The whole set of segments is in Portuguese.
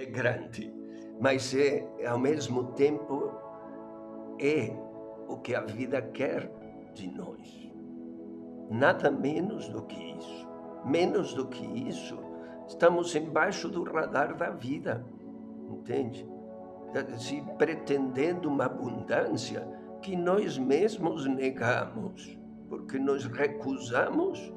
É grande, mas é, ao mesmo tempo, é o que a vida quer de nós. Nada menos do que isso. Menos do que isso, estamos embaixo do radar da vida, entende? Se pretendendo uma abundância que nós mesmos negamos, porque nós recusamos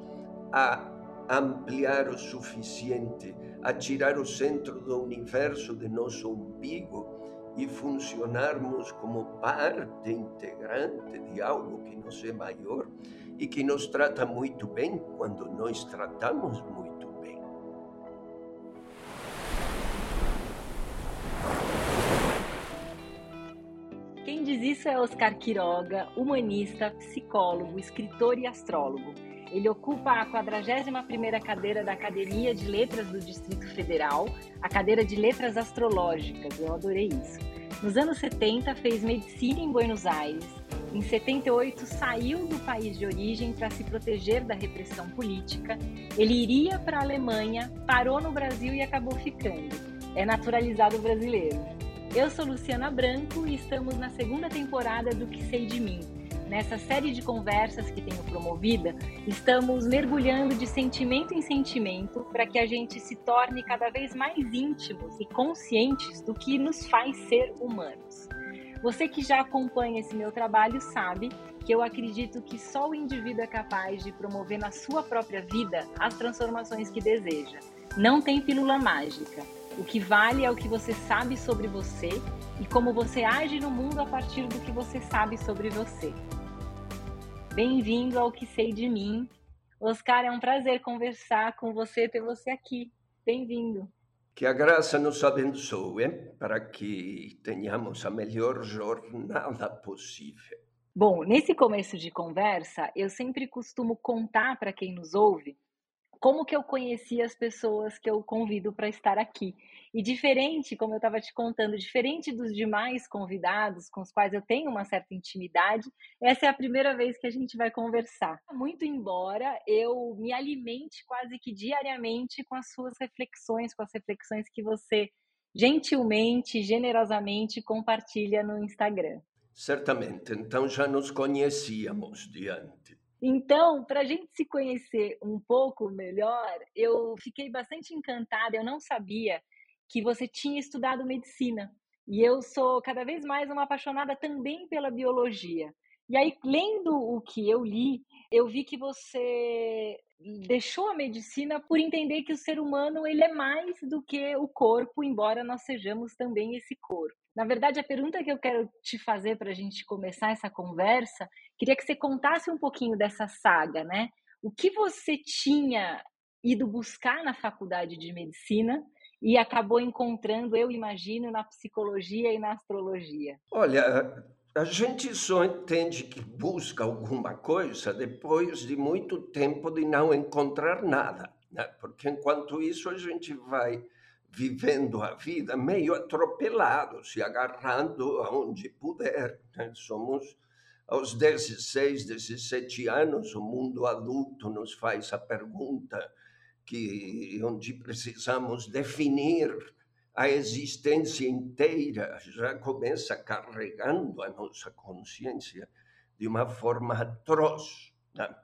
a ampliar o suficiente, a tirar o centro do universo de nosso umbigo e funcionarmos como parte integrante de algo que nos é maior e que nos trata muito bem quando nós tratamos muito bem. Quem diz isso é Oscar Quiroga, humanista, psicólogo, escritor e astrólogo. Ele ocupa a 41ª cadeira da Academia de Letras do Distrito Federal, a cadeira de Letras Astrológicas. Eu adorei isso. Nos anos 70 fez medicina em Buenos Aires. Em 78 saiu do país de origem para se proteger da repressão política. Ele iria para a Alemanha, parou no Brasil e acabou ficando. É naturalizado brasileiro. Eu sou Luciana Branco e estamos na segunda temporada do Que Sei de Mim Nessa série de conversas que tenho promovida, estamos mergulhando de sentimento em sentimento para que a gente se torne cada vez mais íntimos e conscientes do que nos faz ser humanos. Você que já acompanha esse meu trabalho sabe que eu acredito que só o indivíduo é capaz de promover na sua própria vida as transformações que deseja. Não tem pílula mágica. O que vale é o que você sabe sobre você e como você age no mundo a partir do que você sabe sobre você. Bem-vindo ao Que Sei de Mim. Oscar, é um prazer conversar com você, ter você aqui. Bem-vindo. Que a graça nos abençoe para que tenhamos a melhor jornada possível. Bom, nesse começo de conversa, eu sempre costumo contar para quem nos ouve como que eu conheci as pessoas que eu convido para estar aqui. E diferente, como eu estava te contando, diferente dos demais convidados com os quais eu tenho uma certa intimidade, essa é a primeira vez que a gente vai conversar. Muito embora eu me alimente quase que diariamente com as suas reflexões, com as reflexões que você gentilmente, generosamente compartilha no Instagram. Certamente, então já nos conhecíamos diante. Então, para a gente se conhecer um pouco melhor, eu fiquei bastante encantada. Eu não sabia que você tinha estudado medicina. E eu sou cada vez mais uma apaixonada também pela biologia. E aí, lendo o que eu li, eu vi que você deixou a medicina por entender que o ser humano ele é mais do que o corpo, embora nós sejamos também esse corpo. Na verdade, a pergunta que eu quero te fazer para a gente começar essa conversa, queria que você contasse um pouquinho dessa saga, né? O que você tinha ido buscar na faculdade de medicina e acabou encontrando, eu imagino, na psicologia e na astrologia? Olha, a gente só entende que busca alguma coisa depois de muito tempo de não encontrar nada, né? porque enquanto isso a gente vai vivendo a vida meio atropelado, se agarrando aonde puder. Né? Somos aos 16, 17 anos, o mundo adulto nos faz a pergunta que onde precisamos definir a existência inteira, já começa carregando a nossa consciência de uma forma atroz. Né?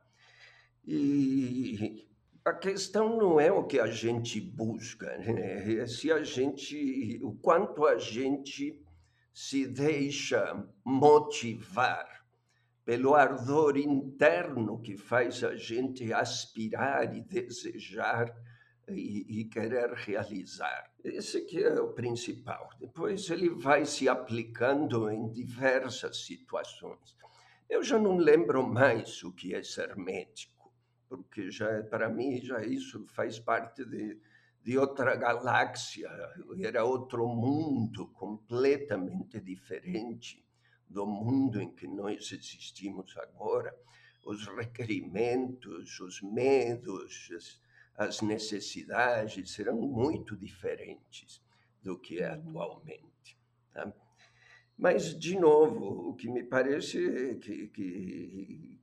E a questão não é o que a gente busca, né? é se a gente, o quanto a gente se deixa motivar pelo ardor interno que faz a gente aspirar e desejar e, e, querer realizar. Esse que é o principal. Depois ele vai se aplicando em diversas situações. Eu já não lembro mais o que é ser médico porque já para mim já isso faz parte de, de outra galáxia, era outro mundo completamente diferente do mundo em que nós existimos agora. Os requerimentos, os medos, as, as necessidades serão muito diferentes do que é uhum. atualmente. Tá? Mas, de novo, o que me parece que, que,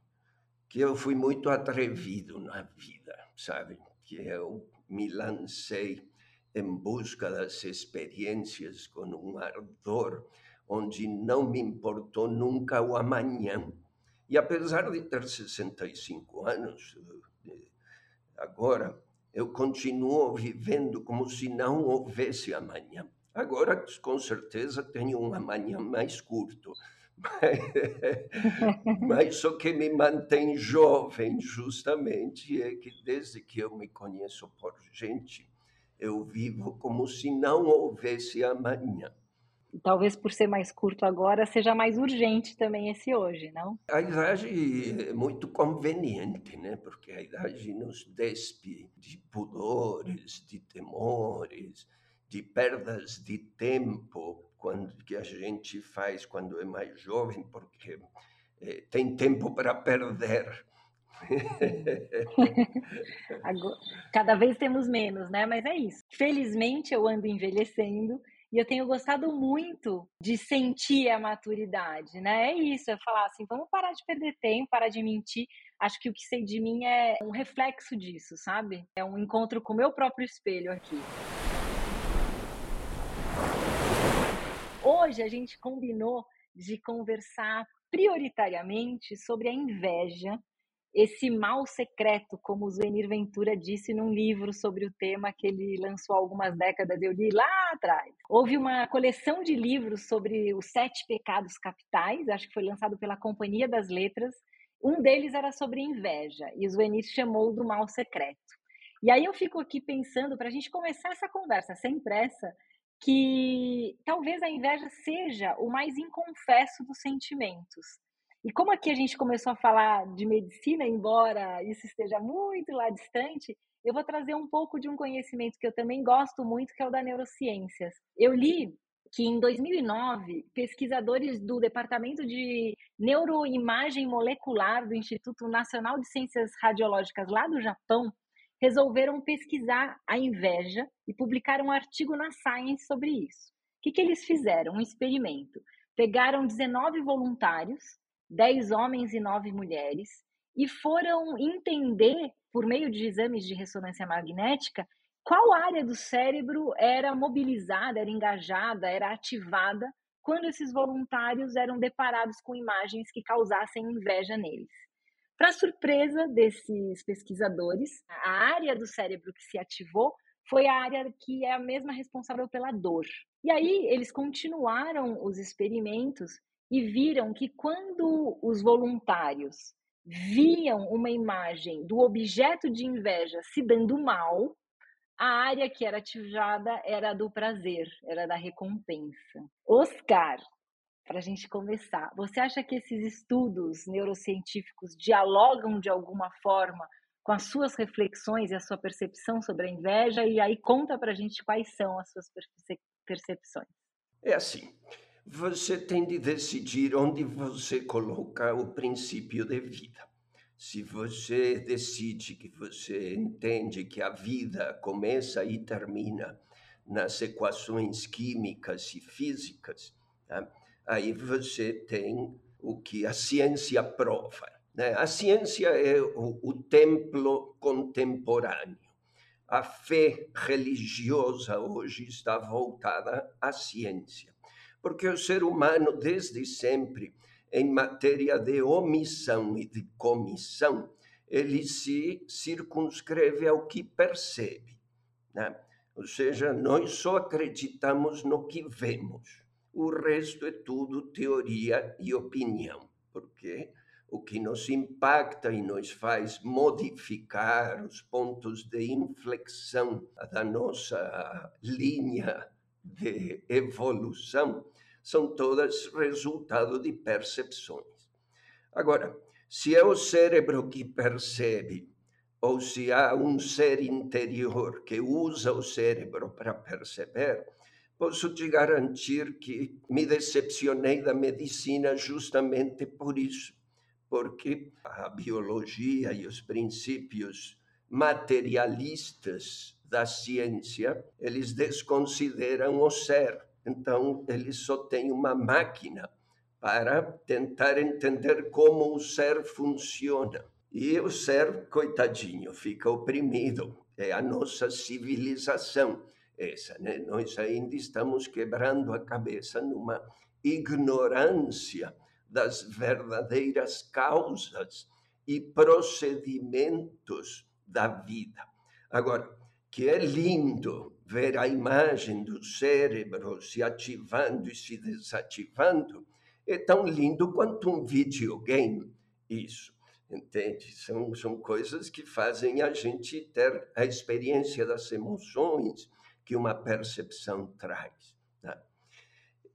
que eu fui muito atrevido na vida, sabe? Que eu me lancei em busca das experiências com um ardor onde não me importou nunca o amanhã. E apesar de ter 65 anos, agora eu continuo vivendo como se não houvesse amanhã. Agora, com certeza, tenho um amanhã mais curto, mas o que me mantém jovem, justamente, é que desde que eu me conheço por gente, eu vivo como se não houvesse amanhã. Talvez por ser mais curto agora, seja mais urgente também esse hoje, não? A idade é muito conveniente, né? Porque a idade nos despe de pudores, de temores, de perdas de tempo quando que a gente faz quando é mais jovem, porque é, tem tempo para perder. Cada vez temos menos, né? Mas é isso. Felizmente eu ando envelhecendo e eu tenho gostado muito de sentir a maturidade, né? É isso, é falar assim, vamos parar de perder tempo, parar de mentir. Acho que o que sei de mim é um reflexo disso, sabe? É um encontro com o meu próprio espelho aqui. Hoje a gente combinou de conversar prioritariamente sobre a inveja, esse mal secreto, como o Zuenir Ventura disse num livro sobre o tema que ele lançou há algumas décadas, eu li lá atrás. Houve uma coleção de livros sobre os sete pecados capitais, acho que foi lançado pela Companhia das Letras. Um deles era sobre inveja, e o Zuenir chamou do mal secreto. E aí eu fico aqui pensando, para a gente começar essa conversa sem pressa, que talvez a inveja seja o mais inconfesso dos sentimentos. E como aqui a gente começou a falar de medicina, embora isso esteja muito lá distante, eu vou trazer um pouco de um conhecimento que eu também gosto muito, que é o da neurociências. Eu li que em 2009, pesquisadores do Departamento de Neuroimagem Molecular do Instituto Nacional de Ciências Radiológicas lá do Japão resolveram pesquisar a inveja e publicaram um artigo na Science sobre isso. O que, que eles fizeram? Um experimento. Pegaram 19 voluntários, 10 homens e 9 mulheres, e foram entender, por meio de exames de ressonância magnética, qual área do cérebro era mobilizada, era engajada, era ativada quando esses voluntários eram deparados com imagens que causassem inveja neles. Para surpresa desses pesquisadores, a área do cérebro que se ativou foi a área que é a mesma responsável pela dor. E aí eles continuaram os experimentos e viram que quando os voluntários viam uma imagem do objeto de inveja se dando mal, a área que era ativada era do prazer, era da recompensa. Oscar, para a gente começar. Você acha que esses estudos neurocientíficos dialogam de alguma forma com as suas reflexões e a sua percepção sobre a inveja? E aí conta para a gente quais são as suas percepções. É assim, você tem de decidir onde você coloca o princípio de vida. Se você decide que você entende que a vida começa e termina nas equações químicas e físicas, tá? Aí você tem o que a ciência prova. Né? A ciência é o, o templo contemporâneo. A fé religiosa hoje está voltada à ciência, porque o ser humano, desde sempre, em matéria de omissão e de comissão, ele se circunscreve ao que percebe. Né? Ou seja, nós só acreditamos no que vemos o resto é tudo teoria e opinião, porque o que nos impacta e nos faz modificar os pontos de inflexão da nossa linha de evolução são todas resultado de percepções. Agora, se é o cérebro que percebe, ou se há um ser interior que usa o cérebro para perceber, posso te garantir que me decepcionei da medicina justamente por isso, porque a biologia e os princípios materialistas da ciência, eles desconsideram o ser. Então, eles só têm uma máquina para tentar entender como o ser funciona. E o ser, coitadinho, fica oprimido. É a nossa civilização essa, né? Nós ainda estamos quebrando a cabeça numa ignorância das verdadeiras causas e procedimentos da vida. Agora, que é lindo ver a imagem do cérebro se ativando e se desativando, é tão lindo quanto um videogame, isso, entende? São, são coisas que fazem a gente ter a experiência das emoções que uma percepção traz. Tá?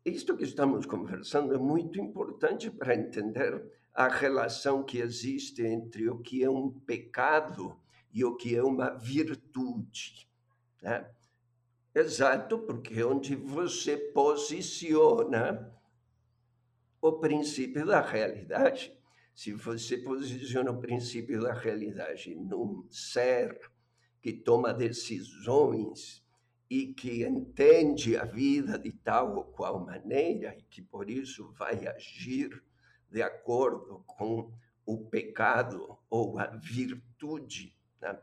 Isto que estamos conversando é muito importante para entender a relação que existe entre o que é um pecado e o que é uma virtude. Né? Exato, porque é onde você posiciona o princípio da realidade. Se você posiciona o princípio da realidade num ser que toma decisões e que entende a vida de tal ou qual maneira e que por isso vai agir de acordo com o pecado ou a virtude. Né?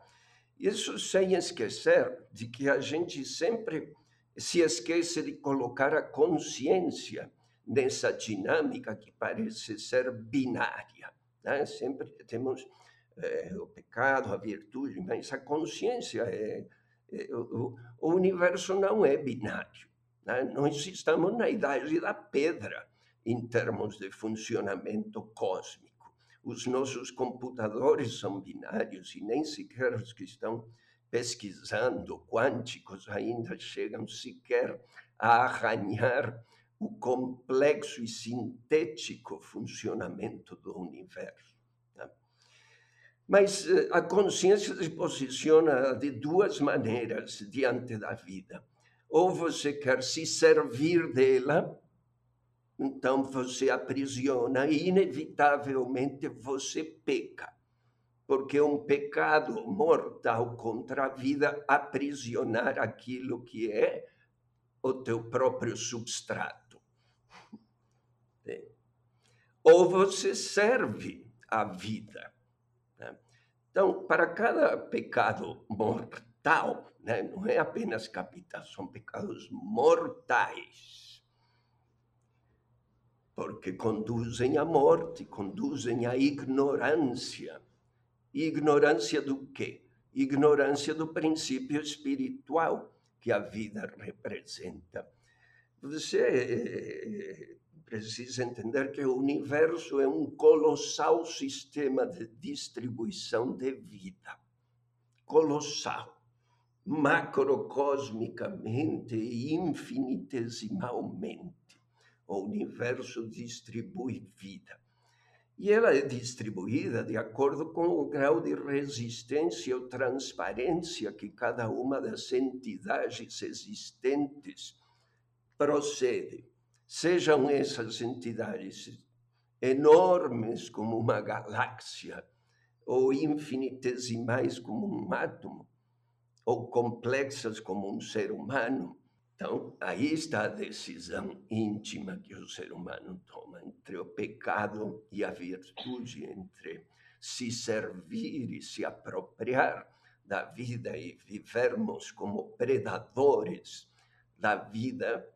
Isso sem esquecer de que a gente sempre se esquece de colocar a consciência nessa dinâmica que parece ser binária. Né? Sempre temos é, o pecado, a virtude, mas a consciência é. É o, universo não é binário. Né? Nós estamos na idade da pedra em termos de funcionamento cósmico. Os nossos computadores são binários e nem sequer os que estão pesquisando quânticos ainda chegam sequer a arranhar o complexo e sintético funcionamento do universo. Mas eh, a consciência se posiciona de duas maneiras diante da vida. Ou você quer se servir dela, então você aprisiona e, inevitavelmente, você peca. Porque um pecado mortal contra a vida aprisionar aquilo que é o teu próprio substrato. Ou você serve a vida. Então, para cada pecado mortal, né, não é apenas capital, são pecados mortais, porque conduzem à morte, conduzem à ignorância. Ignorância do quê? Ignorância do princípio espiritual que a vida representa. Você precisa entender que o universo é um colossal sistema de distribuição de vida. Colossal. Macrocosmicamente e infinitesimalmente. O universo distribui vida. E ela é distribuída de acordo com o grau de resistência ou transparência que cada uma das entidades existentes procede sejam essas entidades enormes como uma galáxia, ou infinitesimais como um átomo, ou complexas como um ser humano. Então, aí está a decisão íntima que o ser humano toma entre o pecado e a virtude, entre se servir e se apropriar da vida e vivermos como predadores da vida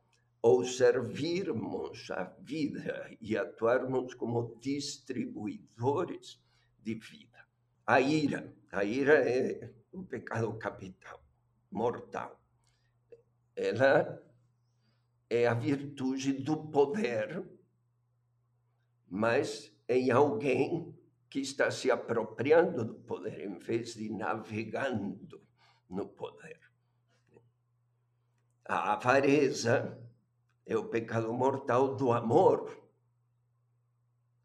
ou servirmos a vida e atuarmos como distribuidores de vida. A ira, a ira é o pecado capital, mortal. Ela é a virtude do poder, mas em alguém que está se apropriando do poder em vez de navegando no poder. A avareza é o pecado mortal do amor,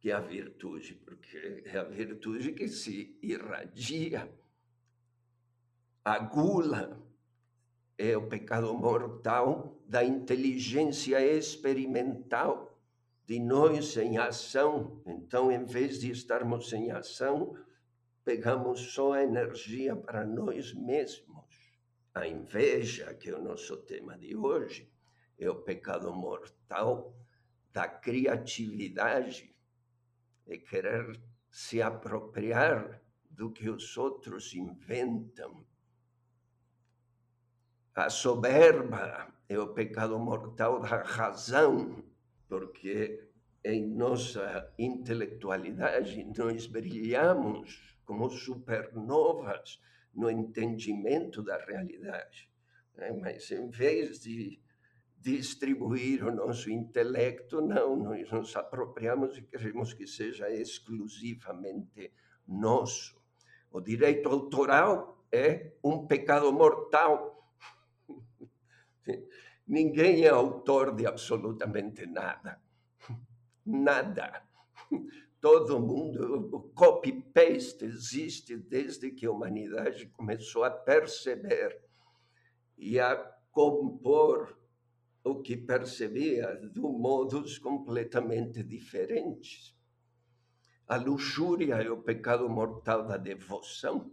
que é a virtude, porque é a virtude que se irradia. A gula é o pecado mortal da inteligência experimental de nós em ação. Então, em vez de estarmos em ação, pegamos só a energia para nós mesmos. A inveja, que é o nosso tema de hoje, é o pecado mortal da criatividade, é querer se apropriar do que os outros inventam. A soberba é o pecado mortal da razão, porque em nossa intelectualidade nós brilhamos como supernovas no entendimento da realidade. Né? Mas em vez de distribuir o nosso intelecto, não, nós nos apropriamos e queremos que seja exclusivamente nosso. O direito autoral é um pecado mortal. Ninguém é autor de absolutamente nada. Nada. Todo mundo, o copy-paste existe desde que a humanidade começou a perceber e a compor o que percebia de modos completamente diferentes. A luxúria é o pecado mortal da devoção,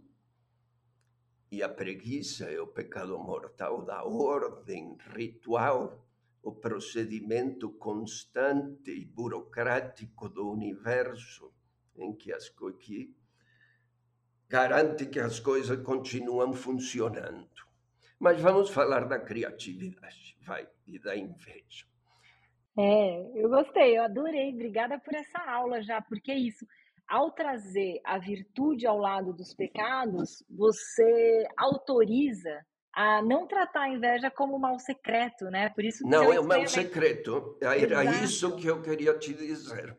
e a preguiça é o pecado mortal da ordem ritual, o procedimento constante e burocrático do universo, em que, as, que garante que as coisas continuam funcionando. Mas vamos falar da criatividade, vai, e da inveja. É, eu gostei, eu adorei. Obrigada por essa aula já, porque é isso. Ao trazer a virtude ao lado dos pecados, você autoriza a não tratar a inveja como mal secreto, né? Por isso não é um mal secreto. Era Exato. isso que eu queria te dizer,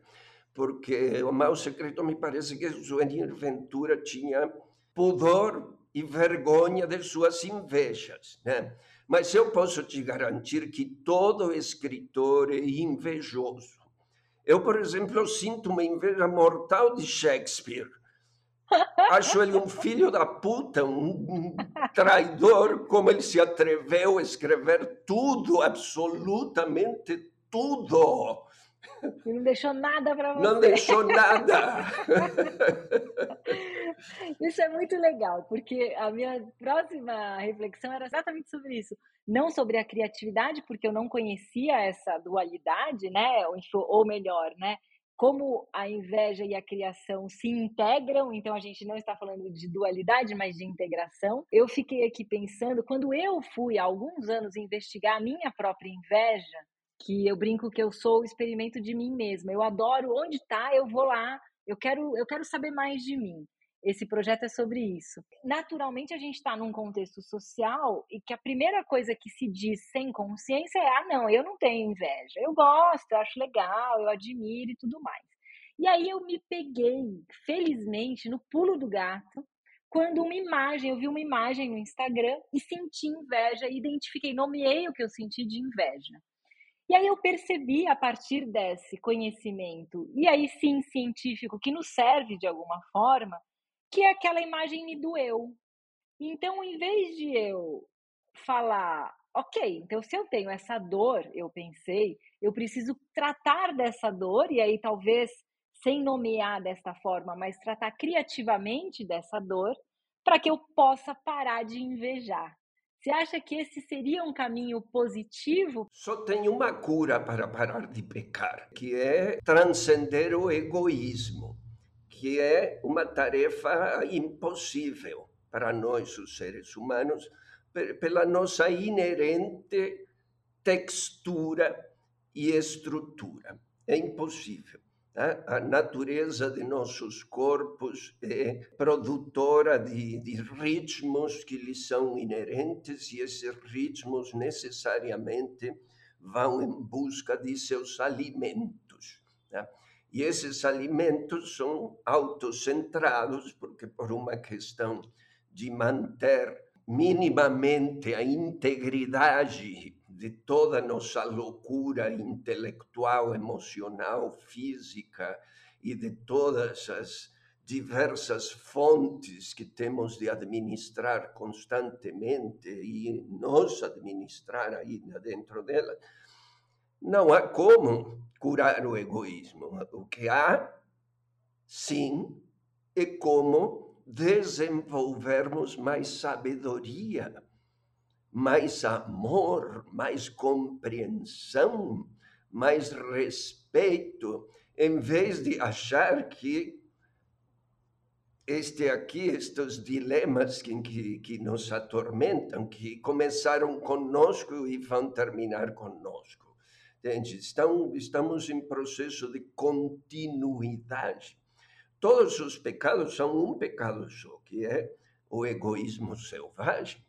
porque o mal secreto me parece que o Joanir Ventura tinha pudor e vergonha de suas invejas, né? Mas eu posso te garantir que todo escritor é invejoso. Eu, por exemplo, sinto uma inveja mortal de Shakespeare. Acho ele um filho da puta, um traidor, como ele se atreveu a escrever tudo, absolutamente tudo. E não deixou nada para você. Não deixou nada. Isso é muito legal, porque a minha próxima reflexão era exatamente sobre isso. Não sobre a criatividade, porque eu não conhecia essa dualidade, né? Ou melhor, né? Como a inveja e a criação se integram, então a gente não está falando de dualidade, mas de integração. Eu fiquei aqui pensando, quando eu fui há alguns anos investigar a minha própria inveja, que eu brinco que eu sou o experimento de mim mesma. Eu adoro onde está, eu vou lá, eu quero, eu quero saber mais de mim. Esse projeto é sobre isso. Naturalmente, a gente está num contexto social e que a primeira coisa que se diz sem consciência é: ah, não, eu não tenho inveja. Eu gosto, eu acho legal, eu admiro e tudo mais. E aí eu me peguei, felizmente, no pulo do gato, quando uma imagem, eu vi uma imagem no Instagram e senti inveja, identifiquei, nomeei o que eu senti de inveja. E aí eu percebi a partir desse conhecimento, e aí sim científico, que nos serve de alguma forma, que aquela imagem me doeu. Então, em vez de eu falar, ok, então se eu tenho essa dor, eu pensei, eu preciso tratar dessa dor, e aí talvez sem nomear desta forma, mas tratar criativamente dessa dor, para que eu possa parar de invejar. Você acha que esse seria um caminho positivo? Só tem uma cura para parar de pecar, que é transcender o egoísmo, que é uma tarefa impossível para nós, os seres humanos, pela nossa inerente textura e estrutura. É impossível. Né? A natureza de nossos corpos é produtora de, de ritmos que lhes são inerentes e esses ritmos necessariamente vão em busca de seus alimentos. Né? E esses alimentos são autocentrados, porque por uma questão de manter minimamente a integridade de toda a nossa loucura intelectual, emocional, física e de todas as diversas fontes que temos de administrar constantemente e nos administrar aí dentro delas, não há como curar o egoísmo. O que há, sim, é como desenvolvermos mais sabedoria mais amor, mais compreensão, mais respeito, em vez de achar que este aqui, estes dilemas que, que, que, nos atormentam, que começaram conosco e vão terminar conosco. Entende? Estão, estamos em processo de continuidade. Todos os pecados são um pecado só, que é o egoísmo selvagem.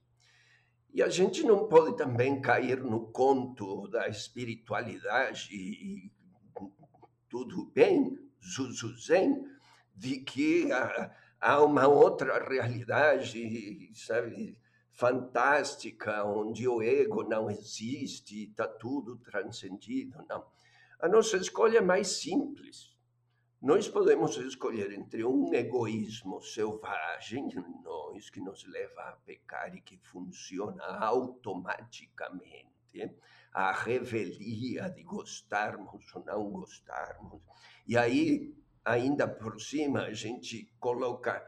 E a gente não pode também cair no conto da espiritualidade e tudo bem, Zuzuzen, de que a, há uma outra realidade, sabe, fantástica, onde o ego não existe, está tudo transcendido. Não. A nossa escolha é mais simples. Nós podemos escolher entre um egoísmo selvagem, nós, que nos leva a pecar e que funciona automaticamente, a revelia de gostarmos ou não gostarmos. E aí ainda por cima a gente coloca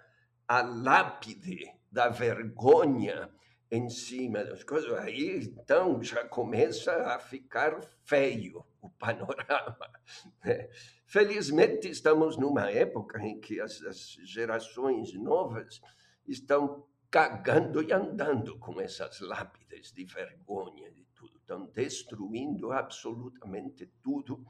a lápide da vergonha em cima das coisas, aí então já começa a ficar feio o panorama. Né? Felizmente estamos numa época em que as, as gerações novas estão cagando e andando com essas lápides de vergonha de tudo, estão destruindo absolutamente tudo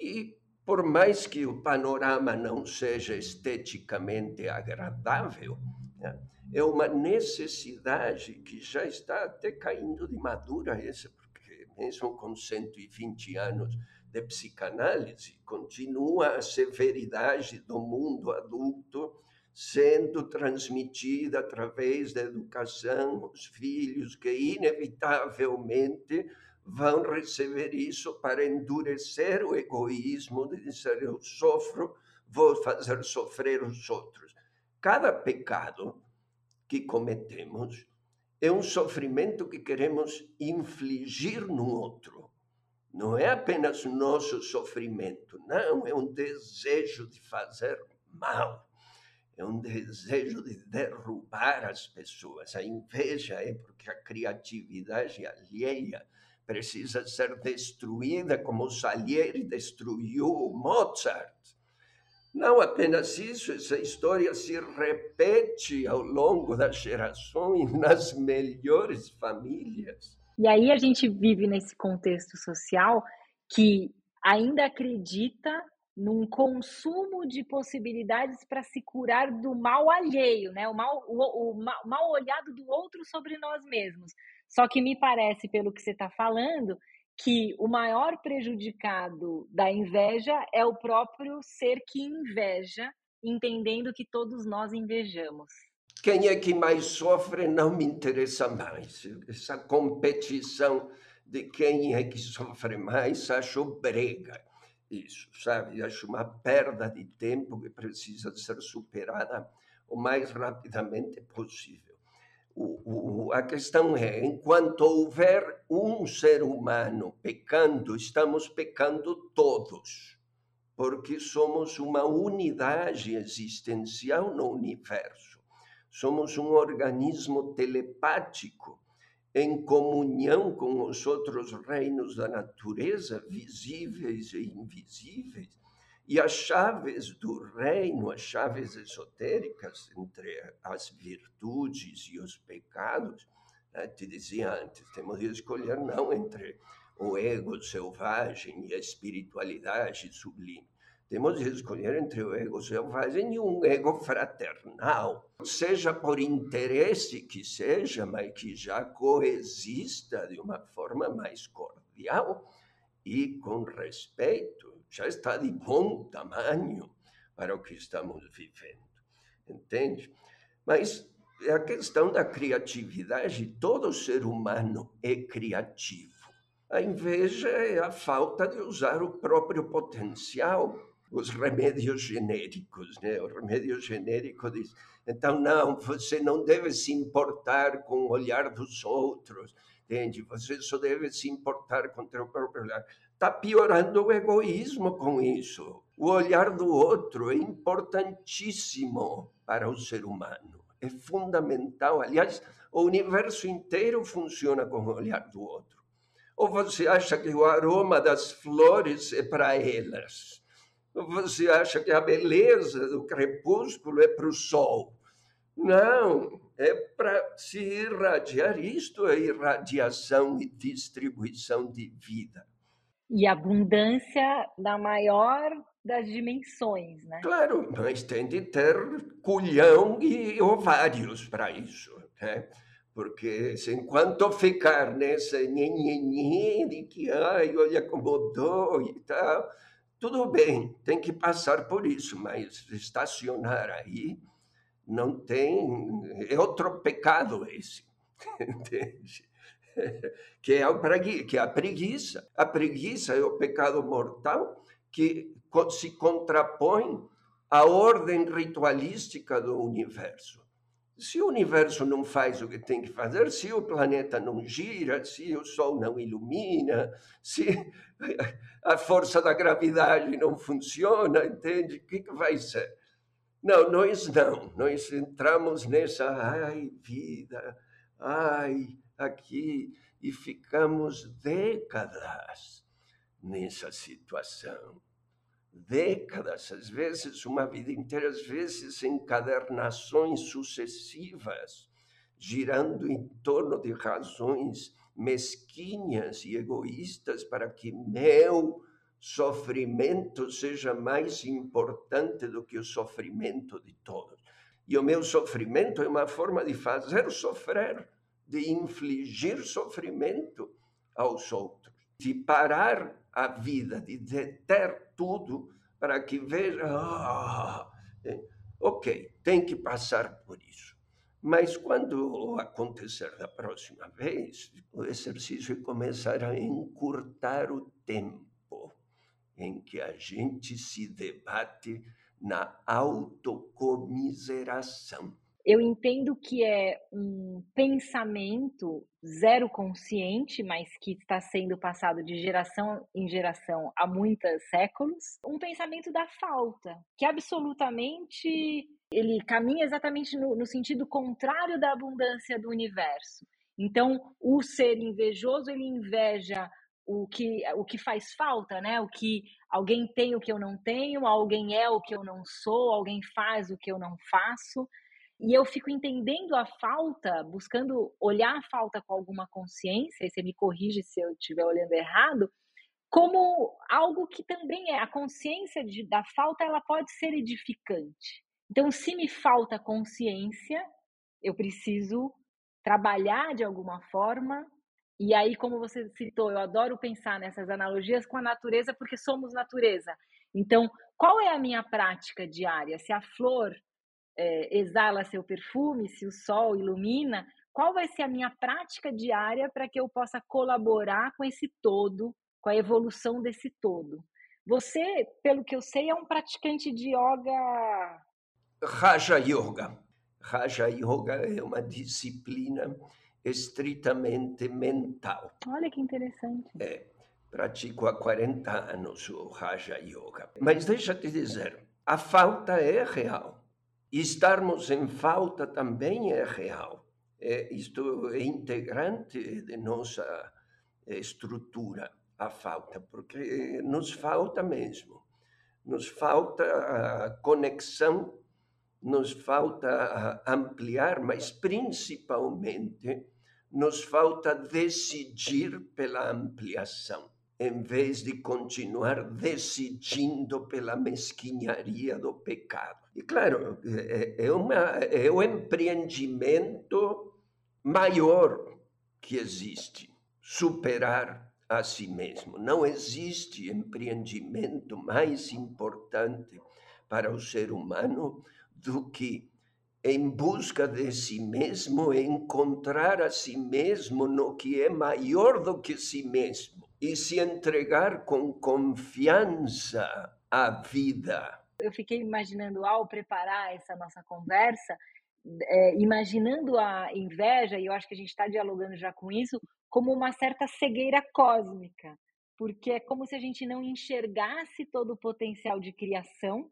e por mais que o panorama não seja esteticamente agradável, né, é uma necessidade que já está até caindo de madura essa, porque mesmo com 120 anos de psicanálise, continua a severidade do mundo adulto sendo transmitida através da educação, os filhos que inevitavelmente vão receber isso para endurecer o egoísmo de dizer eu sofro, vou fazer sofrer os outros. Cada pecado que cometemos é um sofrimento que queremos infligir no outro. Não é apenas nosso sofrimento, não, é um desejo de fazer mal. É um desejo de derrubar as pessoas. A inveja é porque a criatividade alheia precisa ser destruída como Salieri destruiu Mozart. Não apenas isso, essa história se repete ao longo das gerações nas melhores famílias. E aí a gente vive nesse contexto social que ainda acredita num consumo de possibilidades para se curar do mal alheio, né? o, mal, o, o mal olhado do outro sobre nós mesmos. Só que me parece, pelo que você está falando, que o maior prejudicado da inveja é o próprio ser que inveja, entendendo que todos nós invejamos. Quem é que mais sofre não me interessa mais. Essa competição de quem é que sofre mais, acho brega. Isso, sabe? Acho uma perda de tempo que precisa ser superada o mais rapidamente possível o, o, a questão é: enquanto houver um ser humano pecando, estamos pecando todos, porque somos uma unidade existencial no universo. Somos um organismo telepático em comunhão com os outros reinos da natureza, visíveis e invisíveis e as chaves do reino, as chaves esotéricas entre as virtudes e os pecados, né, te dizia antes, temos de escolher não entre o ego selvagem e a espiritualidade sublime. Temos de escolher entre o ego selvagem e um ego fraternal, seja por interesse que seja, mas que já coexista de uma forma mais cordial e com respeito já está de bom tamanho para o que estamos vivendo, entende? Mas é a questão da criatividade, todo ser humano é criativo. A inveja é a falta de usar o próprio potencial, os remédios genéricos, né? O remédio genérico diz, então não, você não deve se importar com o olhar dos outros, entende? Você só deve se importar com o seu próprio olhar está piorando o egoísmo com isso. O olhar do outro é importantíssimo para o ser humano. É fundamental. Aliás, o universo inteiro funciona com o olhar do outro. Ou você acha que o aroma das flores é para elas? Você acha que a beleza do crepúsculo é para o sol? Não, é para se irradiar. Isto é irradiação e distribuição de vida. E abundância da maior das dimensões, né? Claro, mas tem de ter culhão e ovários para isso, né? Porque se enquanto ficar nessa nhenhenhen de que, ai, olha como dói e tal, tudo bem, tem que passar por isso, mas estacionar aí não tem. É outro pecado esse, entende? Que é, que é a preguiça. A preguiça é o pecado mortal que se contrapõe à ordem ritualística do universo. Se o universo não faz o que tem que fazer, se o planeta não gira, se o Sol não ilumina, se a força da gravidade não funciona, entende? O que, que vai ser? Não, nós não. Nós entramos nessa, ai, vida, ai, aqui, e ficamos décadas nessa situação décadas, às vezes uma vida inteira, às vezes encadernações sucessivas, girando em torno de razões mesquinhas e egoístas para que meu sofrimento seja mais importante do que o sofrimento de todos. E o meu sofrimento é uma forma de fazer sofrer, de infligir sofrimento aos outros, de parar a vida, de deter tudo para que veja, ah, ok, tem que passar por isso. Mas quando acontecer da próxima vez, o exercício é começar a encurtar o tempo em que a gente se debate na autocomiseração eu entendo que é um pensamento zero consciente, mas que está sendo passado de geração em geração há muitos séculos, um pensamento da falta, que absolutamente ele caminha exatamente no, no sentido contrário da abundância do universo. Então, o ser invejoso, ele inveja o que, o que faz falta, né? O que alguém tem o que eu não tenho, alguém é o que eu não sou, alguém faz o que eu não faço. E eu fico entendendo a falta, buscando olhar a falta com alguma consciência, e você me corrige se eu estiver olhando errado, como algo que também é a consciência de, da falta, ela pode ser edificante. Então, se me falta consciência, eu preciso trabalhar de alguma forma. E aí, como você citou, eu adoro pensar nessas analogias com a natureza, porque somos natureza. Então, qual é a minha prática diária? Se a flor é, exala seu perfume, se o sol ilumina, qual vai ser a minha prática diária para que eu possa colaborar com esse todo, com a evolução desse todo? Você, pelo que eu sei, é um praticante de yoga. Raja Yoga. Raja Yoga é uma disciplina estritamente mental. Olha que interessante. É, pratico há 40 anos o Raja Yoga. Mas deixa eu te dizer, a falta é real estarmos em falta também é real. É, isto é integrante de nossa estrutura, a falta, porque nos falta mesmo. Nos falta a conexão, nos falta ampliar, mas principalmente nos falta decidir pela ampliação em vez de continuar decidindo pela mesquinharia do pecado. E claro, é, é, uma, é o empreendimento maior que existe, superar a si mesmo. Não existe empreendimento mais importante para o ser humano do que em busca de si mesmo, encontrar a si mesmo no que é maior do que si mesmo e se entregar com confiança à vida. Eu fiquei imaginando, ao preparar essa nossa conversa, é, imaginando a inveja, e eu acho que a gente está dialogando já com isso, como uma certa cegueira cósmica, porque é como se a gente não enxergasse todo o potencial de criação.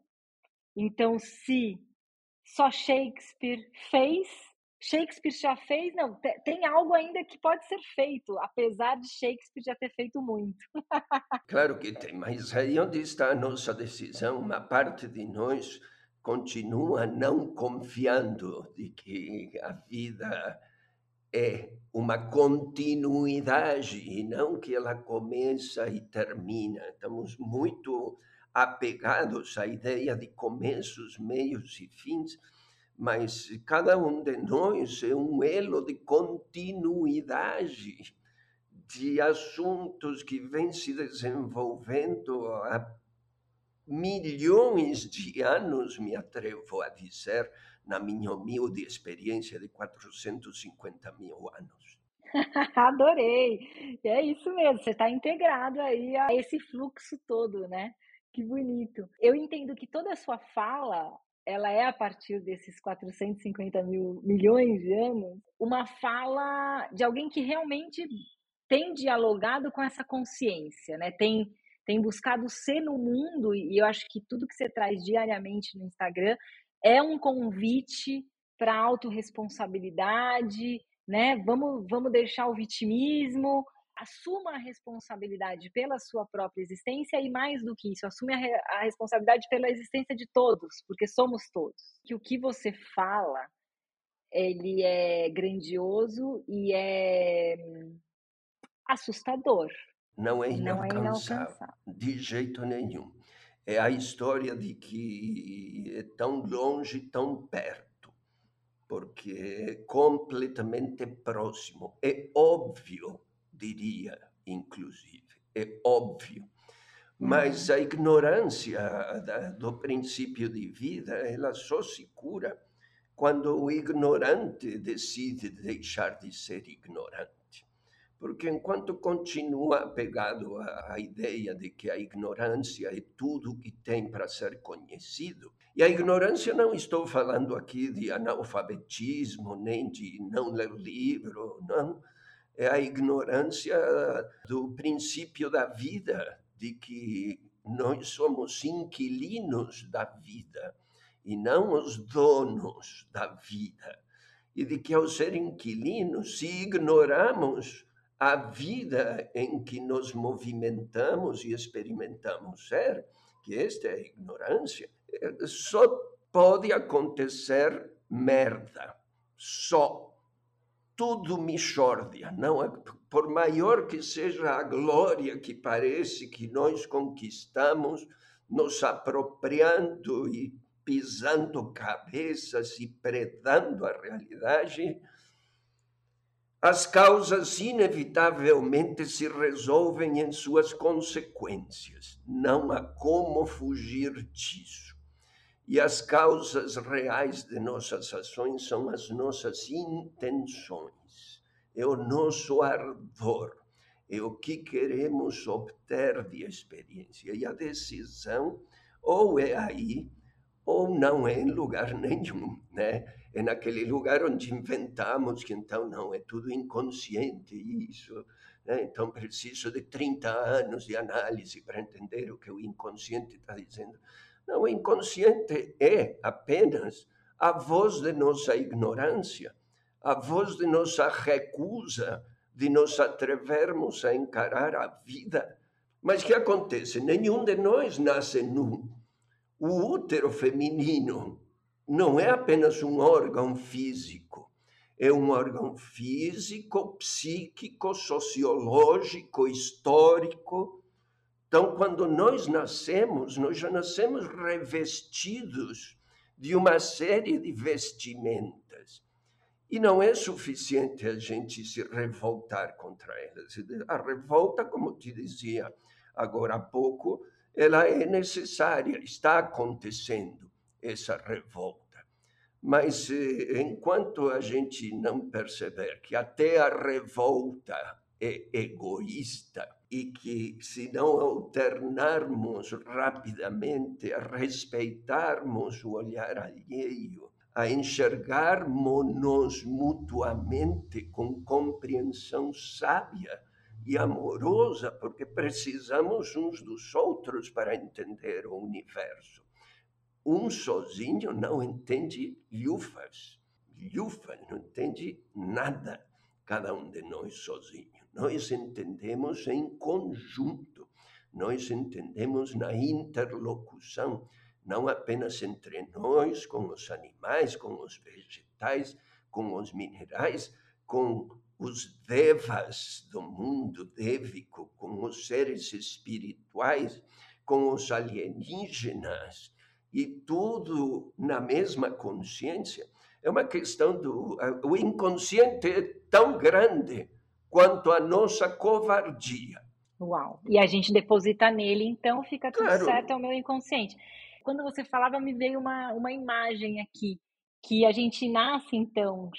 Então, se só Shakespeare fez, Shakespeare já fez, não, tem algo ainda que pode ser feito, apesar de Shakespeare já ter feito muito. claro que tem, mas aí onde está a nossa decisão? Uma parte de nós continua não confiando de que a vida é uma continuidade e não que ela começa e termina. Estamos muito apegados à ideia de começos, meios e fins mas cada um de nós é um elo de continuidade de assuntos que vêm se desenvolvendo há milhões de anos, me atrevo a dizer, na minha humilde experiência de 450 mil anos. Adorei! É isso mesmo, você está integrado aí a esse fluxo todo, né? Que bonito. Eu entendo que toda a sua fala ela é a partir desses 450 mil milhões de anos, uma fala de alguém que realmente tem dialogado com essa consciência, né? Tem, tem buscado ser no mundo, e eu acho que tudo que você traz diariamente no Instagram é um convite para autorresponsabilidade, né? Vamos, vamos deixar o vitimismo, assuma a responsabilidade pela sua própria existência e mais do que isso, assume a, a responsabilidade pela existência de todos, porque somos todos. Que o que você fala, ele é grandioso e é assustador. Não é inalcançável, Não é inalcançável. de jeito nenhum. É a história de que é tão longe, tão perto, porque é completamente próximo. É óbvio diria, inclusive. É óbvio. Mas a ignorância do princípio de vida, ela só se cura quando o ignorante decide deixar de ser ignorante. Porque enquanto continua apegado à ideia de que a ignorância é tudo que tem para ser conhecido, e a ignorância não estou falando aqui de analfabetismo, nem de não ler livro, não é a ignorância do princípio da vida, de que nós somos inquilinos da vida e não os donos da vida. E de que, ao ser inquilinos, se ignoramos a vida em que nos movimentamos e experimentamos ser, que esta é a ignorância, só pode acontecer merda. Só tudo mixórdia, não é? Por maior que seja a glória que parece que nós conquistamos, nos apropriando e pisando cabeças e predando a realidade, as causas inevitavelmente se resolvem em suas consequências. Não há como fugir disso. E as causas reais de nossas ações são as nossas intenções, é o nosso ardor, é o que queremos obter de experiência. E a decisão ou é aí ou não é em lugar nenhum, né? É naquele lugar onde inventamos que então não, é tudo inconsciente isso. Né? Então preciso de 30 anos de análise para entender o que o inconsciente está dizendo. Não, o inconsciente é apenas a voz de nossa ignorância, a voz de nossa recusa de nos atrevermos a encarar a vida. Mas que acontece? Nenhum de nós nasce nu. O útero feminino não é apenas um órgão físico, é um órgão físico, psíquico, sociológico, histórico, então, quando nós nascemos, nós já nascemos revestidos de uma série de vestimentas. E não é suficiente a gente se revoltar contra elas. A revolta, como te dizia agora há pouco, ela é necessária, está acontecendo essa revolta. Mas eh, enquanto a gente não perceber que até a revolta é egoísta, e que, se não alternarmos rapidamente, a respeitarmos o olhar alheio, a enxergarmos-nos mutuamente com compreensão sábia e amorosa, porque precisamos uns dos outros para entender o universo. Um sozinho não entende lufas. lhufa, não entende nada, cada um de nós sozinho. Nós entendemos em conjunto, nós entendemos na interlocução, não apenas entre nós, com os animais, com os vegetais, com os minerais, com os devas do mundo dévico, com os seres espirituais, com os alienígenas, e tudo na mesma consciência. É uma questão do. O inconsciente é tão grande quanto a nossa covardia. Uau! E a gente deposita nele, então fica tudo claro. certo, é o meu inconsciente. Quando você falava, me veio uma, uma imagem aqui que a gente nasce então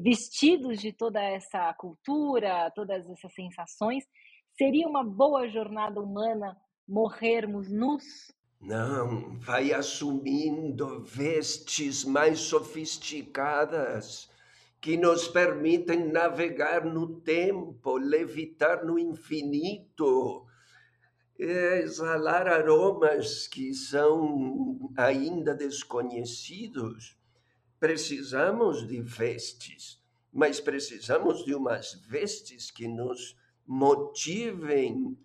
vestidos de toda essa cultura, todas essas sensações, seria uma boa jornada humana morrermos nus? Não, vai assumindo vestes mais sofisticadas que nos permitem navegar no tempo, levitar no infinito, exalar aromas que são ainda desconhecidos. Precisamos de vestes, mas precisamos de umas vestes que nos motivem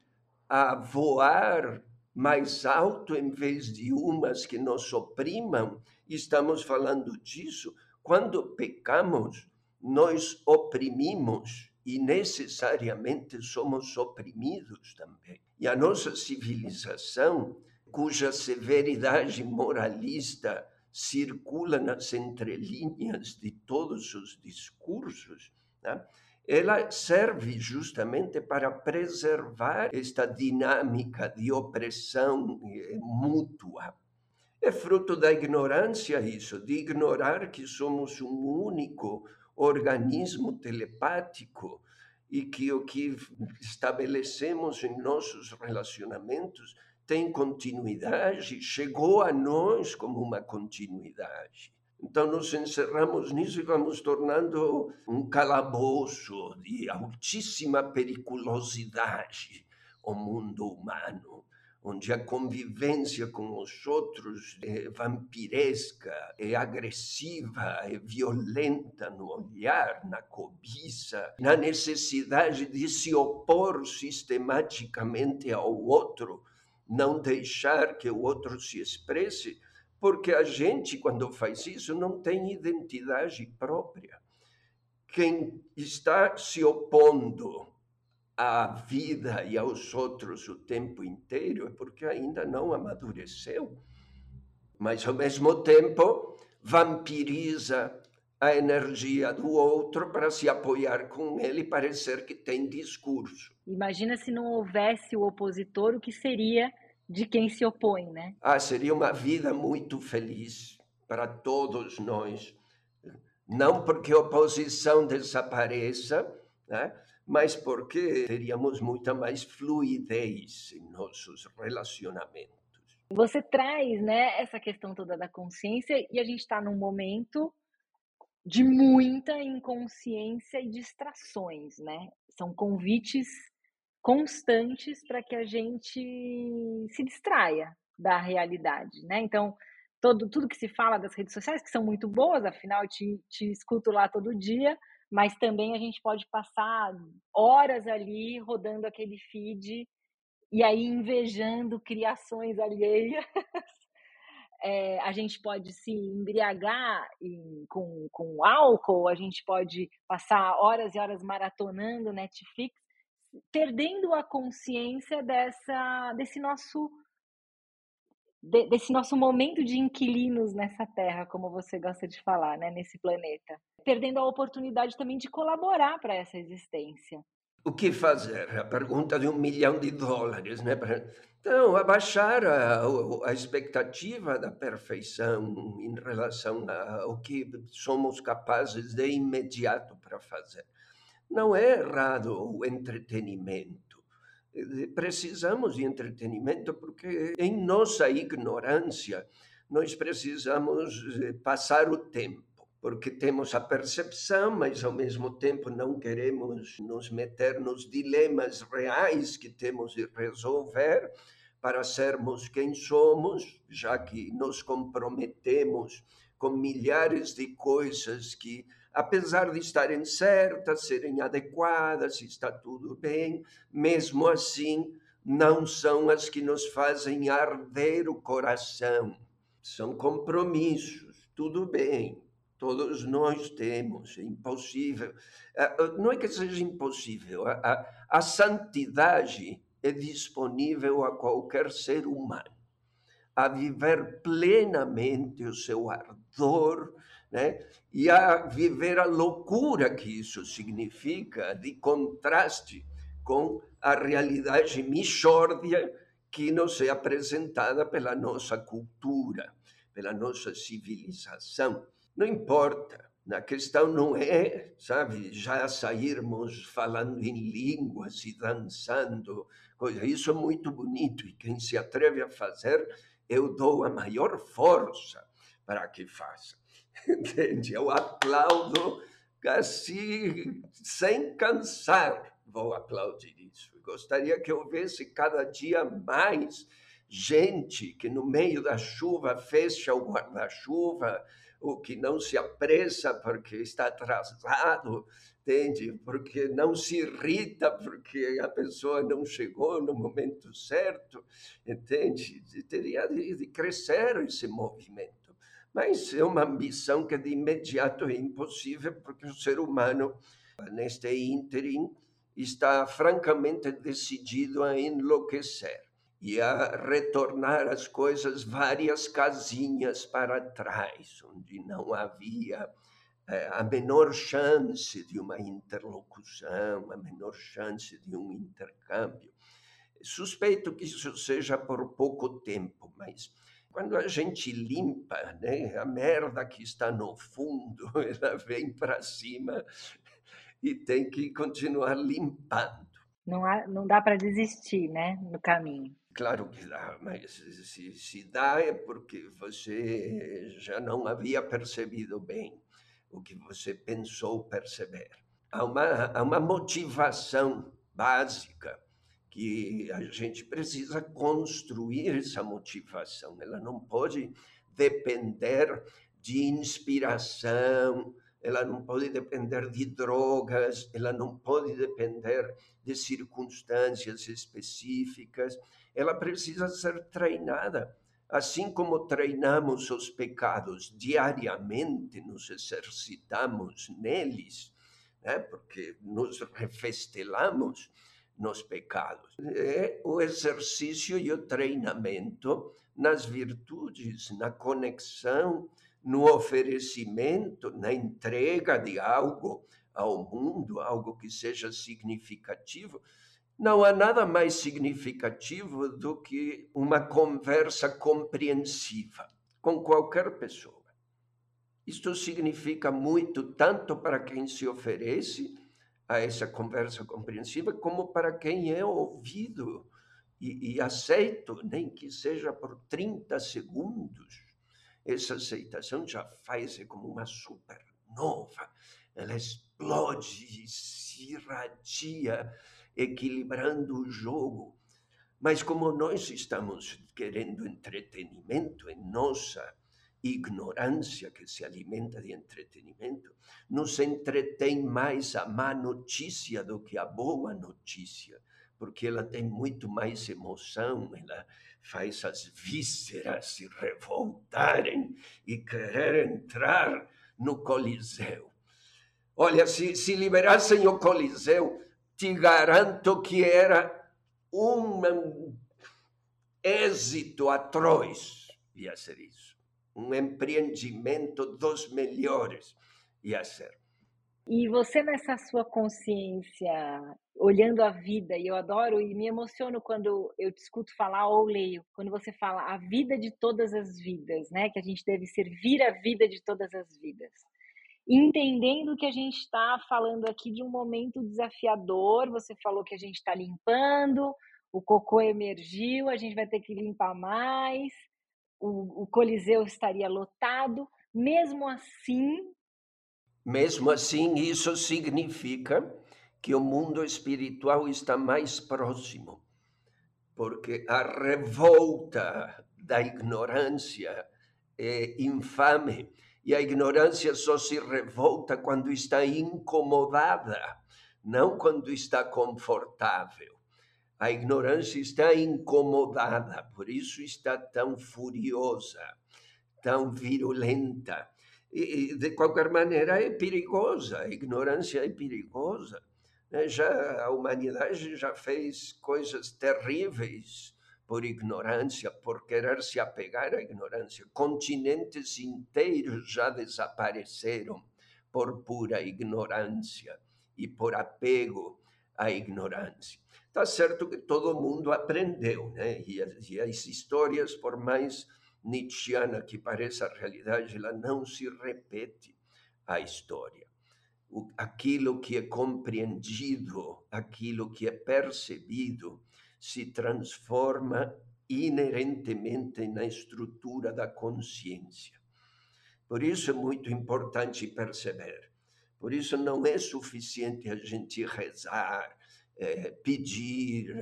a voar mais alto em vez de umas que nos oprimam. Estamos falando disso. Quando pecamos, nós oprimimos e necessariamente somos oprimidos também. E a nossa civilização, cuja severidade moralista circula nas entrelinhas de todos os discursos, né? ela serve justamente para preservar esta dinâmica de opressão mútua. É fruto da ignorância isso, de ignorar que somos um único organismo telepático e que o que estabelecemos em nossos relacionamentos tem continuidade, chegou a nós como uma continuidade. Então, nos encerramos nisso e vamos tornando um calabouço de altíssima periculosidade o mundo humano onde a convivência com os outros é vampiresca, é agressiva, é violenta no olhar, na cobiça, na necessidade de se opor sistematicamente ao outro, não deixar que o outro se expresse, porque a gente, quando faz isso, não tem identidade própria. Quem está se opondo à vida e aos outros o tempo inteiro é porque ainda não amadureceu. Mas, ao mesmo tempo, vampiriza a energia do outro para se apoiar com ele e parecer que tem discurso. Imagina se não houvesse o opositor, o que seria de quem se opõe, né? Ah, seria uma vida muito feliz para todos nós. Não porque a oposição desapareça, né? Mas porque teríamos muita mais fluidez em nossos relacionamentos. Você traz né, essa questão toda da consciência e a gente está num momento de muita inconsciência e distrações, né? São convites constantes para que a gente se distraia da realidade, né? Então, todo, tudo que se fala das redes sociais, que são muito boas, afinal, te, te escuto lá todo dia, mas também a gente pode passar horas ali rodando aquele feed e aí invejando criações alheias. É, a gente pode se embriagar em, com, com álcool, a gente pode passar horas e horas maratonando Netflix, perdendo a consciência dessa, desse nosso de, desse nosso momento de inquilinos nessa terra, como você gosta de falar, né, nesse planeta, perdendo a oportunidade também de colaborar para essa existência. O que fazer? A pergunta de um milhão de dólares, né? Então, abaixar a, a expectativa da perfeição em relação ao que somos capazes de imediato para fazer. Não é errado o entretenimento precisamos de entretenimento porque, em nossa ignorância, nós precisamos eh, passar o tempo, porque temos a percepção, mas ao mesmo tempo não queremos nos meter nos dilemas reais que temos de resolver para sermos quem somos, já que nos comprometemos com milhares de coisas que, apesar de estarem certas, serem adequadas, está tudo bem, mesmo assim não são as que nos fazem arder o coração. São compromissos, tudo bem, todos nós temos, é impossível. Ah, ah, não é que seja impossível, a, a, a santidade é disponível a qualquer ser humano a viver plenamente o seu ardor, né? e a viver a loucura que isso significa, de contraste com a realidade mixórdia que nos é apresentada pela nossa cultura, pela nossa civilização. Não importa, a questão não é, sabe, já sairmos falando em línguas e dançando, coisa. Isso é muito bonito e quem se atreve a fazer, eu dou a maior força para que faça. Entende? Eu aplaudo assim, sem cansar, vou aplaudir isso. Gostaria que houvesse cada dia mais gente que no meio da chuva fecha o guarda-chuva, o que não se apressa porque está atrasado, entende? Porque não se irrita porque a pessoa não chegou no momento certo, entende? Teria de crescer esse movimento. Mas é uma ambição que de imediato é impossível porque o ser humano, neste ínterim, está francamente decidido a enlouquecer e a retornar as coisas várias casinhas para trás, onde não havia eh, a menor chance de uma interlocução, a menor chance de um intercâmbio. Suspeito que isso seja por pouco tempo, mas quando a gente limpa, né, a merda que está no fundo, ela vem para cima e tem que continuar limpando. Não, há, não dá para desistir, né, no caminho. Claro que dá, mas se, se dá é porque você já não havia percebido bem o que você pensou perceber. Há uma, há uma motivação básica que a gente precisa construir essa motivação. Ela não pode depender de inspiração, ela não pode depender de drogas, ela não pode depender de circunstâncias específicas, ela precisa ser treinada. Assim como treinamos os pecados diariamente, nos exercitamos neles, né? porque nos refestelamos nos pecados. É o exercício e o treinamento nas virtudes, na conexão, no oferecimento, na entrega de algo ao mundo, algo que seja significativo, não há nada mais significativo do que uma conversa compreensiva com qualquer pessoa. Isto significa muito tanto para quem se oferece a essa conversa compreensiva, como para quem é ouvido e, e aceito, nem que seja por 30 segundos. Essa aceitação já faz como uma supernova, ela explode e se irradia equilibrando o jogo. Mas como nós estamos querendo entretenimento em nossa ignorância que se alimenta de entretenimento, nos entretém mais a má notícia do que a boa notícia, porque ela tem muito mais emoção, ela faz as vísceras se revoltarem e querer entrar no Coliseu. Olha, se, se liberassem o Coliseu, te garanto que era um êxito atroz, ia ser isso. Um empreendimento dos melhores, ia ser. E você, nessa sua consciência, olhando a vida, e eu adoro e me emociono quando eu te escuto falar ou leio, quando você fala a vida de todas as vidas, né? Que a gente deve servir a vida de todas as vidas entendendo que a gente está falando aqui de um momento desafiador. Você falou que a gente está limpando, o cocô emergiu, a gente vai ter que limpar mais, o, o Coliseu estaria lotado. Mesmo assim. Mesmo assim, isso significa que o mundo espiritual está mais próximo, porque a revolta da ignorância é infame E a ignorância só se revolta quando está incomodada, não quando está confortável. A ignorância está incomodada, por isso está tão furiosa, tão virulenta. E, de qualquer maneira, é perigosa. A ignorância é perigosa. Né? Já a humanidade já fez coisas terríveis por ignorância, por querer se apegar à ignorância. Continentes inteiros já desapareceram por pura ignorância e por apego à ignorância. Está certo que todo mundo aprendeu, né? E as, e as histórias, por mais nietzschiana que pareça a realidade, ela não se repete a história. O, aquilo que é compreendido, aquilo que é percebido, se transforma inerentemente na estrutura da consciência. Por isso é muito importante perceber. Por isso não é suficiente a gente rezar, é, pedir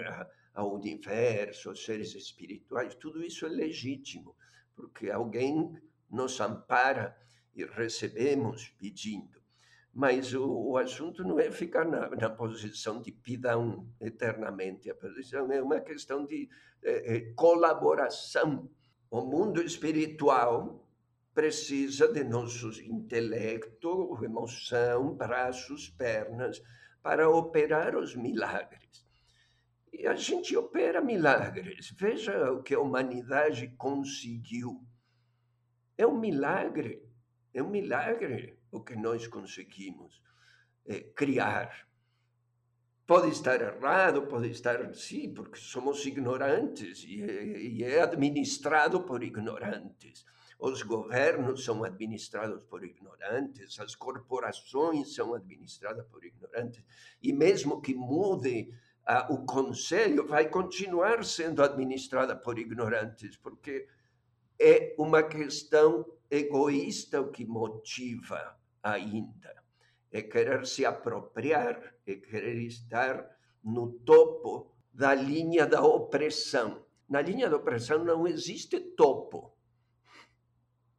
ao universo, aos seres espirituais, tudo isso é legítimo, porque alguém nos ampara e recebemos pedindo. Mas o, o assunto não é ficar na, na, posição de pidão eternamente. A posição é uma questão de é, colaboração. O mundo espiritual precisa de nossos intelecto, emoção, braços, pernas, para operar os milagres. E a gente opera milagres. Veja o que a humanidade conseguiu. É um milagre. É um milagre o que nós conseguimos é, criar. Pode estar errado, pode estar sim, porque somos ignorantes e é, e é administrado por ignorantes. Os governos são administrados por ignorantes, as corporações são administradas por ignorantes, e mesmo que mude uh, o conselho, vai continuar sendo administrada por ignorantes, porque é uma questão egoísta o que motiva ainda. É querer se apropriar, é querer estar no topo da linha da opressão. Na linha da opressão não existe topo.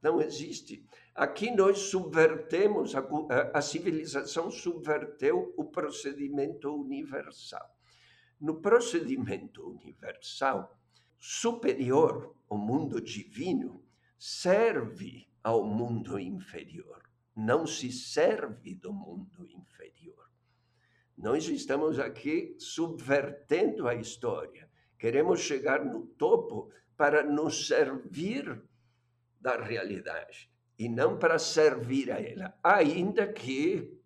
Não existe. Aqui nós subvertemos, a, a, civilização subverteu o procedimento universal. No procedimento universal, superior, o mundo divino, serve ao mundo inferior não se serve do mundo inferior. Nós estamos aqui subvertendo a história. Queremos chegar no topo para nos servir da realidade e não para servir a ela. Ainda que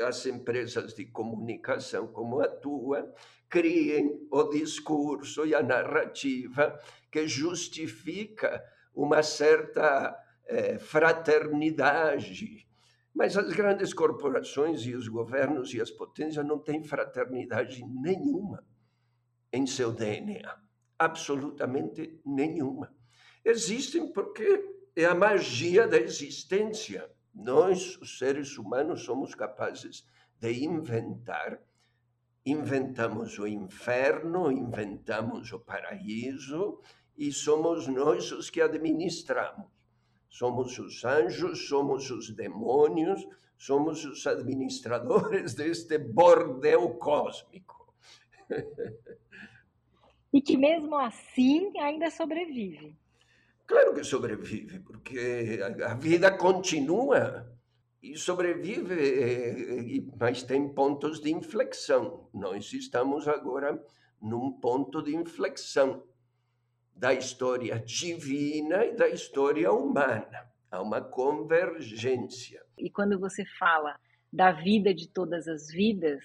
as empresas de comunicação como a tua criem o discurso e a narrativa que justifica uma certa é, fraternidade. Mas as grandes corporações e os governos e as potências não têm fraternidade nenhuma em seu DNA. Absolutamente nenhuma. Existem porque é a magia da existência. Nós, os seres humanos, somos capazes de inventar. Inventamos o inferno, inventamos o paraíso, e somos nós os que administramos. Somos os anjos, somos os demônios, somos os administradores deste bordel cósmico. E que mesmo assim ainda sobrevive. Claro que sobrevive, porque a vida continua e sobrevive, eh, mas tem pontos de inflexão. Nós estamos agora num ponto de inflexão da história divina e da história humana. Há uma convergência. E quando você fala da vida de todas as vidas,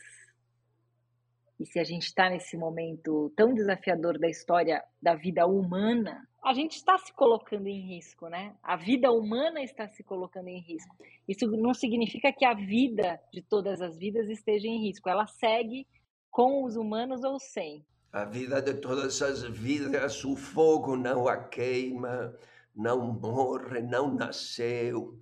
e se a gente está nesse momento tão desafiador da história da vida humana, a gente está se colocando em risco, né? A vida humana está se colocando em risco. Isso não significa que a vida de todas as vidas esteja em risco. Ela segue com os humanos ou sem a vida de todas as vidas, o fogo não a queima, não morre, não nasceu.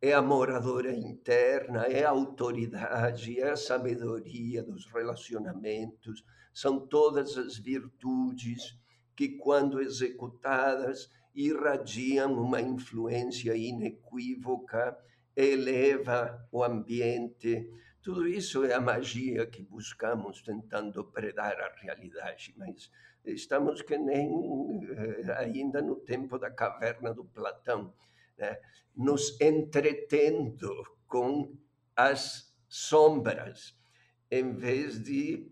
É a moradora interna, é a autoridade, é a sabedoria dos relacionamentos, são todas as virtudes que, quando executadas, irradiam uma influência inequívoca, eleva o ambiente. Tudo isso é a magia que buscamos tentando predar a realidade, mas estamos que nem eh, ainda no tempo da caverna do Platão, né? nos entretendo com as sombras, em vez de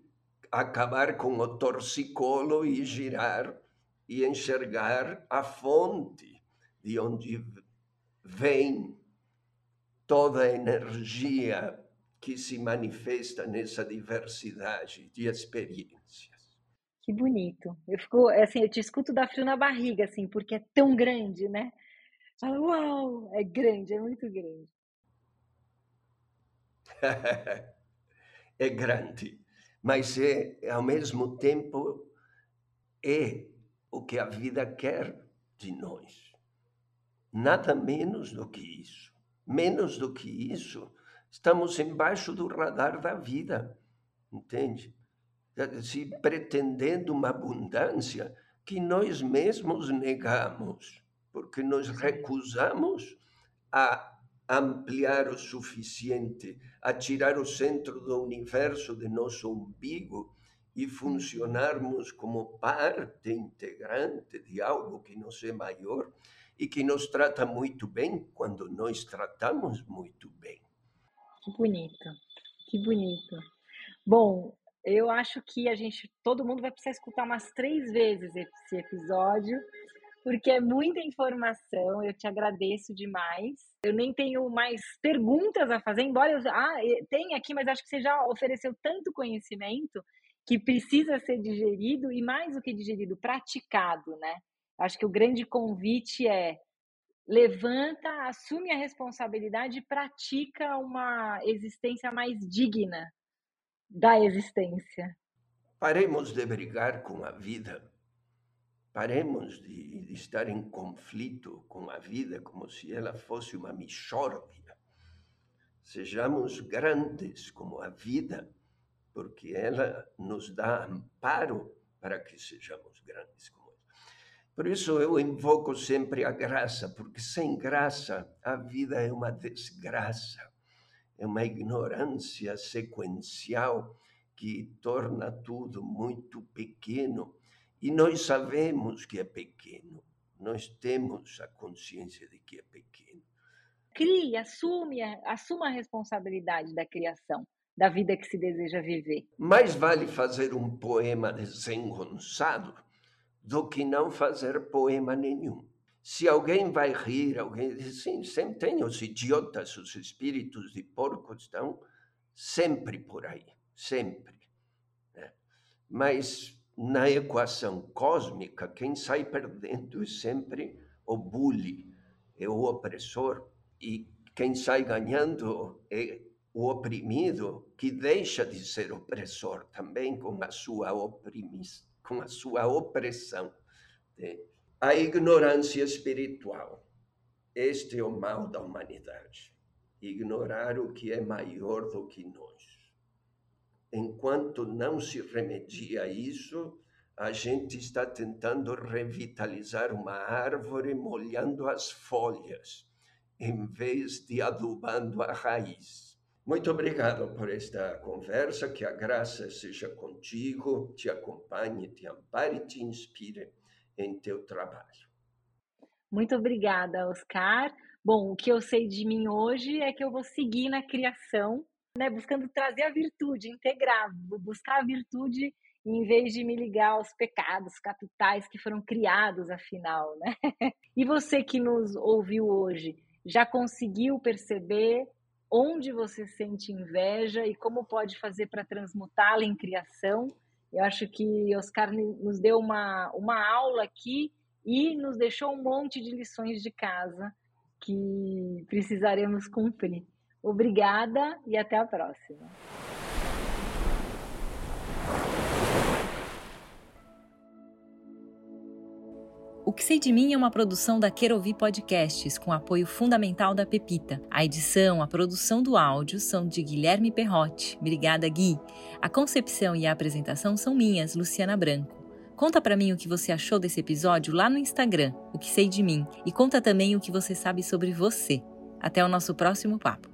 acabar com o torcicolo e girar e enxergar a fonte de onde vem toda a energia que se manifesta nessa diversidade de experiências. Que bonito. Eu fico assim, eu te escuto dar frio na barriga assim, porque é tão grande, né? Fala, uau, é grande, é muito grande. é grande, mas é ao mesmo tempo é o que a vida quer de nós. Nada menos do que isso. Menos do que isso, estamos embaixo do radar da vida, entende? Se pretendendo uma abundância que nós mesmos negamos, porque nós recusamos a ampliar o suficiente, a tirar o centro do universo de nosso umbigo e funcionarmos como parte integrante de algo que nos é maior e que nos trata muito bem quando nós tratamos muito bem. Que bonito, que bonito. Bom, eu acho que a gente, todo mundo vai precisar escutar umas três vezes esse episódio, porque é muita informação. Eu te agradeço demais. Eu nem tenho mais perguntas a fazer, embora eu ah, tenha aqui, mas acho que você já ofereceu tanto conhecimento que precisa ser digerido e mais do que digerido, praticado, né? Acho que o grande convite é levanta, assume a responsabilidade e pratica uma existência mais digna da existência. Paremos de brigar com a vida. Paremos de, de estar em conflito com a vida como se ela fosse uma mixórdia. Sejamos grandes como a vida porque ela nos dá amparo para que sejamos grandes como ela. Por isso eu invoco sempre a graça, porque sem graça a vida é uma desgraça, é uma ignorância sequencial que torna tudo muito pequeno. E nós sabemos que é pequeno, nós temos a consciência de que é pequeno. Crie, assume, assuma a responsabilidade da criação da vida que se deseja viver. Mais vale fazer um poema desengonçado do que não fazer poema nenhum. Se alguém vai rir, alguém diz, sim, sempre tem os idiotas, os espíritos de porco estão sempre por aí, sempre. Né? Mas na equação cósmica, quem sai perdendo é sempre o bully, é o opressor, e quem sai ganhando é o oprimido que deixa de ser opressor também com a sua oprimis, com a sua opressão. Né? A ignorância espiritual. Este é o mal da humanidade. Ignorar o que é maior do que nós. Enquanto não se remedia isso, a gente está tentando revitalizar uma árvore molhando as folhas, em vez de adubando a raiz. Muito obrigado por esta conversa, que a graça seja contigo, te acompanhe, te ampare e te inspire em teu trabalho. Muito obrigada, Oscar. Bom, o que eu sei de mim hoje é que eu vou seguir na criação, né, buscando trazer a virtude, integrar, buscar a virtude em vez de me ligar aos pecados capitais que foram criados, afinal, né? E você que nos ouviu hoje, já conseguiu perceber onde você sente inveja e como pode fazer para transmutá-la em criação. Eu acho que Oscar nos deu uma, uma aula aqui e nos deixou um monte de lições de casa que precisaremos cumprir. Obrigada e até a próxima. O que sei de mim é uma produção da Querovi Podcasts, com apoio fundamental da Pepita. A edição, a produção do áudio são de Guilherme Perrotti. Obrigada, Gui. A concepção e a apresentação são minhas, Luciana Branco. Conta para mim o que você achou desse episódio lá no Instagram, o que sei de mim, e conta também o que você sabe sobre você. Até o nosso próximo papo.